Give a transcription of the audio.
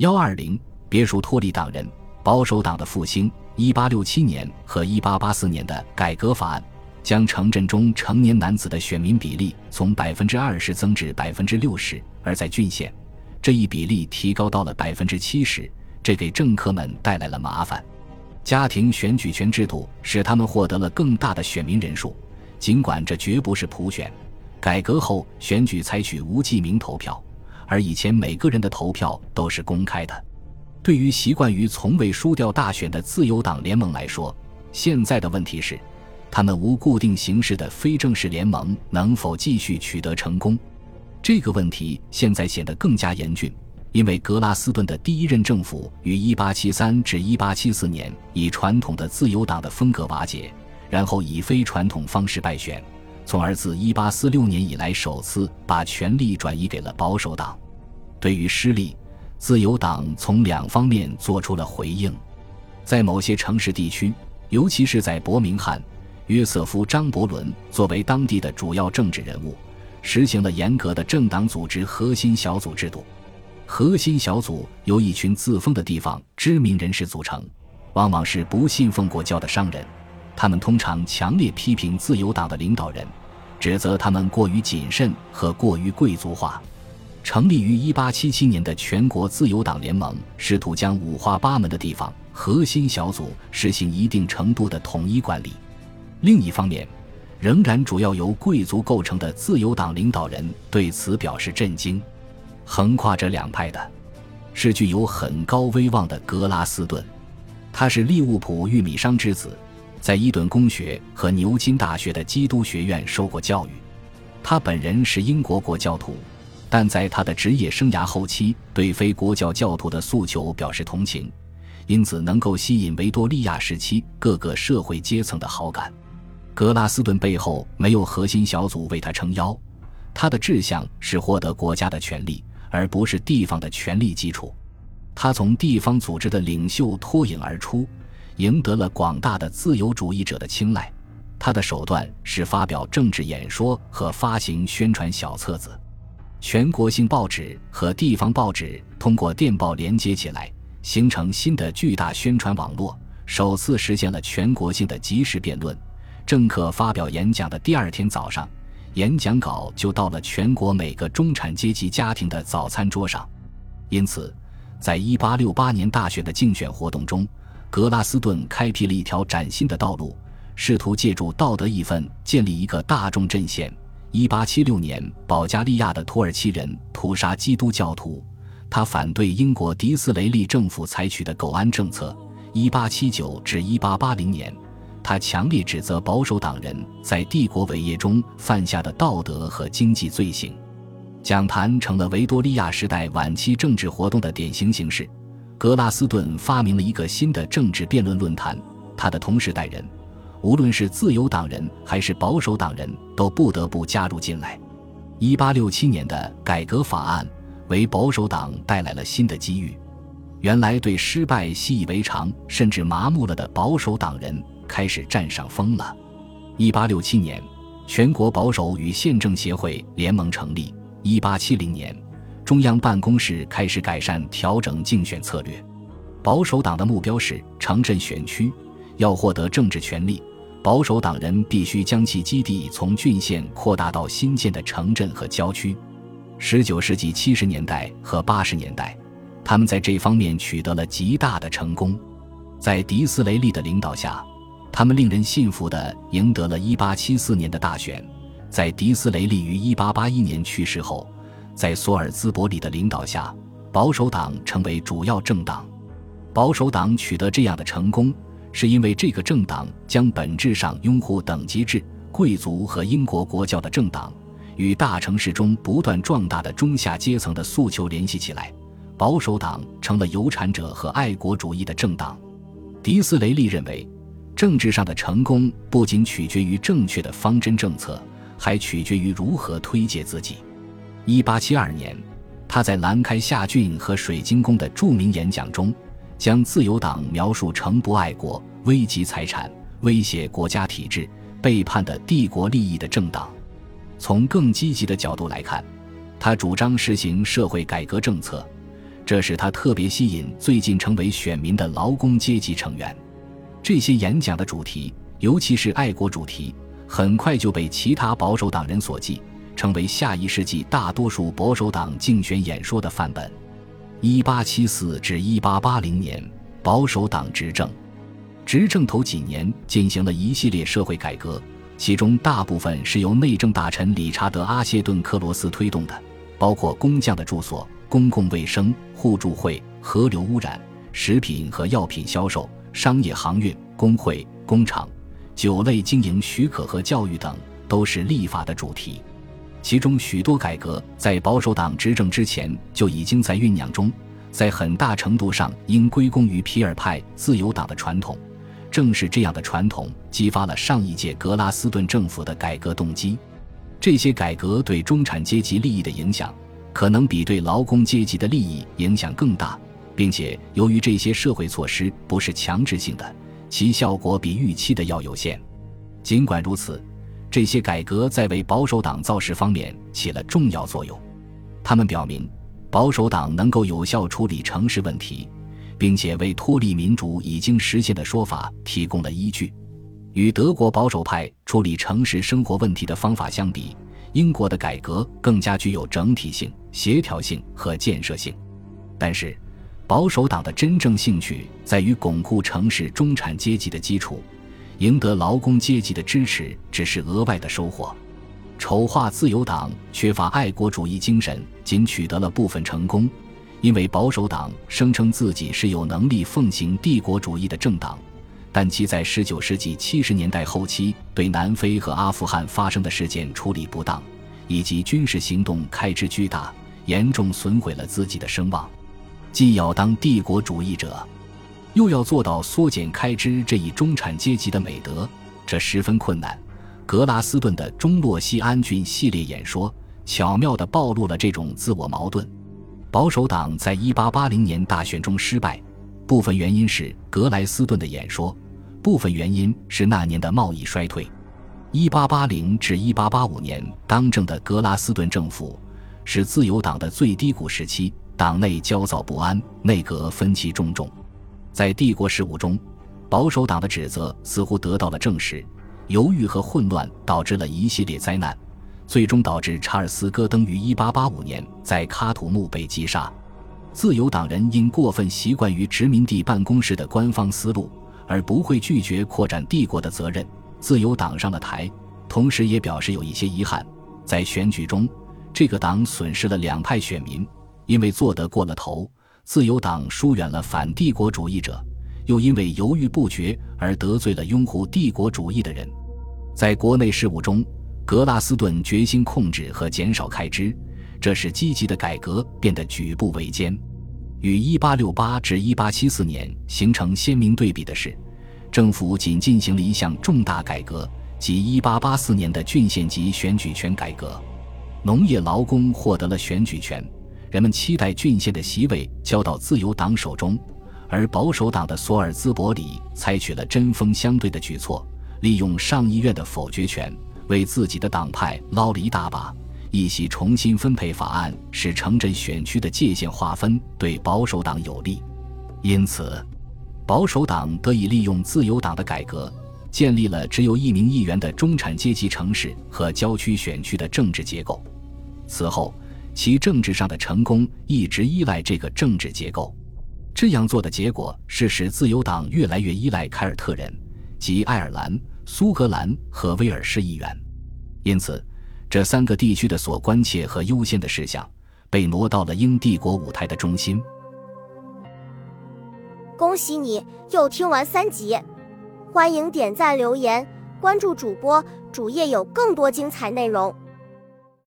幺二零别墅脱离党人，保守党的复兴。一八六七年和一八八四年的改革法案，将城镇中成年男子的选民比例从百分之二十增至百分之六十，而在郡县，这一比例提高到了百分之七十，这给政客们带来了麻烦。家庭选举权制度使他们获得了更大的选民人数，尽管这绝不是普选。改革后，选举采取无记名投票，而以前每个人的投票都是公开的。对于习惯于从未输掉大选的自由党联盟来说，现在的问题是，他们无固定形式的非正式联盟能否继续取得成功？这个问题现在显得更加严峻。因为格拉斯顿的第一任政府于1873至1874年以传统的自由党的风格瓦解，然后以非传统方式败选，从而自1846年以来首次把权力转移给了保守党。对于失利，自由党从两方面做出了回应。在某些城市地区，尤其是在伯明翰，约瑟夫·张伯伦作为当地的主要政治人物，实行了严格的政党组织核心小组制度。核心小组由一群自封的地方知名人士组成，往往是不信奉国教的商人。他们通常强烈批评自由党的领导人，指责他们过于谨慎和过于贵族化。成立于1877年的全国自由党联盟，试图将五花八门的地方核心小组实行一定程度的统一管理。另一方面，仍然主要由贵族构成的自由党领导人对此表示震惊。横跨这两派的，是具有很高威望的格拉斯顿。他是利物浦玉米商之子，在伊顿公学和牛津大学的基督学院受过教育。他本人是英国国教徒，但在他的职业生涯后期，对非国教教徒的诉求表示同情，因此能够吸引维多利亚时期各个社会阶层的好感。格拉斯顿背后没有核心小组为他撑腰，他的志向是获得国家的权利。而不是地方的权力基础，他从地方组织的领袖脱颖而出，赢得了广大的自由主义者的青睐。他的手段是发表政治演说和发行宣传小册子，全国性报纸和地方报纸通过电报连接起来，形成新的巨大宣传网络，首次实现了全国性的即时辩论。政客发表演讲的第二天早上。演讲稿就到了全国每个中产阶级家庭的早餐桌上，因此，在1868年大选的竞选活动中，格拉斯顿开辟了一条崭新的道路，试图借助道德义愤建立一个大众阵线。1876年，保加利亚的土耳其人屠杀基督教徒，他反对英国迪斯雷利政府采取的苟安政策。1879至1880年。他强烈指责保守党人在帝国伟业中犯下的道德和经济罪行。讲坛成了维多利亚时代晚期政治活动的典型形式。格拉斯顿发明了一个新的政治辩论论坛，他的同时代人，无论是自由党人还是保守党人，都不得不加入进来。1867年的改革法案为保守党带来了新的机遇。原来对失败习以为常甚至麻木了的保守党人。开始占上风了。一八六七年，全国保守与宪政协会联盟成立。一八七零年，中央办公室开始改善调整竞选策略。保守党的目标是城镇选区，要获得政治权利，保守党人必须将其基地从郡县扩大到新建的城镇和郊区。十九世纪七十年代和八十年代，他们在这方面取得了极大的成功。在迪斯雷利的领导下。他们令人信服地赢得了1874年的大选。在迪斯雷利于1881年去世后，在索尔兹伯里的领导下，保守党成为主要政党。保守党取得这样的成功，是因为这个政党将本质上拥护等级制、贵族和英国国教的政党与大城市中不断壮大的中下阶层的诉求联系起来。保守党成了有产者和爱国主义的政党。迪斯雷利认为。政治上的成功不仅取决于正确的方针政策，还取决于如何推介自己。一八七二年，他在兰开夏郡和水晶宫的著名演讲中，将自由党描述成不爱国、危及财产、威胁国家体制、背叛的帝国利益的政党。从更积极的角度来看，他主张实行社会改革政策，这使他特别吸引最近成为选民的劳工阶级成员。这些演讲的主题，尤其是爱国主题，很快就被其他保守党人所记，成为下一世纪大多数保守党竞选演说的范本。一八七四至一八八零年，保守党执政，执政头几年进行了一系列社会改革，其中大部分是由内政大臣理查德·阿谢顿·克罗斯推动的，包括工匠的住所、公共卫生、互助会、河流污染、食品和药品销售。商业航运、工会、工厂、酒类经营许可和教育等都是立法的主题。其中许多改革在保守党执政之前就已经在酝酿中，在很大程度上应归功于皮尔派自由党的传统。正是这样的传统激发了上一届格拉斯顿政府的改革动机。这些改革对中产阶级利益的影响，可能比对劳工阶级的利益影响更大。并且，由于这些社会措施不是强制性的，其效果比预期的要有限。尽管如此，这些改革在为保守党造势方面起了重要作用。他们表明，保守党能够有效处理城市问题，并且为脱离民主已经实现的说法提供了依据。与德国保守派处理城市生活问题的方法相比，英国的改革更加具有整体性、协调性和建设性。但是，保守党的真正兴趣在于巩固城市中产阶级的基础，赢得劳工阶级的支持只是额外的收获。丑化自由党缺乏爱国主义精神，仅取得了部分成功，因为保守党声称自己是有能力奉行帝国主义的政党，但其在19世纪70年代后期对南非和阿富汗发生的事件处理不当，以及军事行动开支巨大，严重损毁了自己的声望。既要当帝国主义者，又要做到缩减开支这一中产阶级的美德，这十分困难。格拉斯顿的中洛西安郡系列演说巧妙地暴露了这种自我矛盾。保守党在1880年大选中失败，部分原因是格莱斯顿的演说，部分原因是那年的贸易衰退。1880至1885年当政的格拉斯顿政府是自由党的最低谷时期。党内焦躁不安，内阁分歧重重，在帝国事务中，保守党的指责似乎得到了证实。犹豫和混乱导致了一系列灾难，最终导致查尔斯·戈登于1885年在喀土穆被击杀。自由党人因过分习惯于殖民地办公室的官方思路，而不会拒绝扩展帝国的责任，自由党上了台，同时也表示有一些遗憾。在选举中，这个党损失了两派选民。因为做得过了头，自由党疏远了反帝国主义者，又因为犹豫不决而得罪了拥护帝国主义的人。在国内事务中，格拉斯顿决心控制和减少开支，这使积极的改革变得举步维艰。与1868至1874年形成鲜明对比的是，政府仅进行了一项重大改革，即1884年的郡县级选举权改革，农业劳工获得了选举权。人们期待郡县的席位交到自由党手中，而保守党的索尔兹伯里采取了针锋相对的举措，利用上议院的否决权为自己的党派捞了一大把。一席重新分配法案使城镇选区的界限划分对保守党有利，因此，保守党得以利用自由党的改革，建立了只有一名议员的中产阶级城市和郊区选区的政治结构。此后。其政治上的成功一直依赖这个政治结构，这样做的结果是使自由党越来越依赖凯尔特人及爱尔兰、苏格兰和威尔士议员，因此，这三个地区的所关切和优先的事项被挪到了英帝国舞台的中心。恭喜你又听完三集，欢迎点赞、留言、关注主播，主页有更多精彩内容。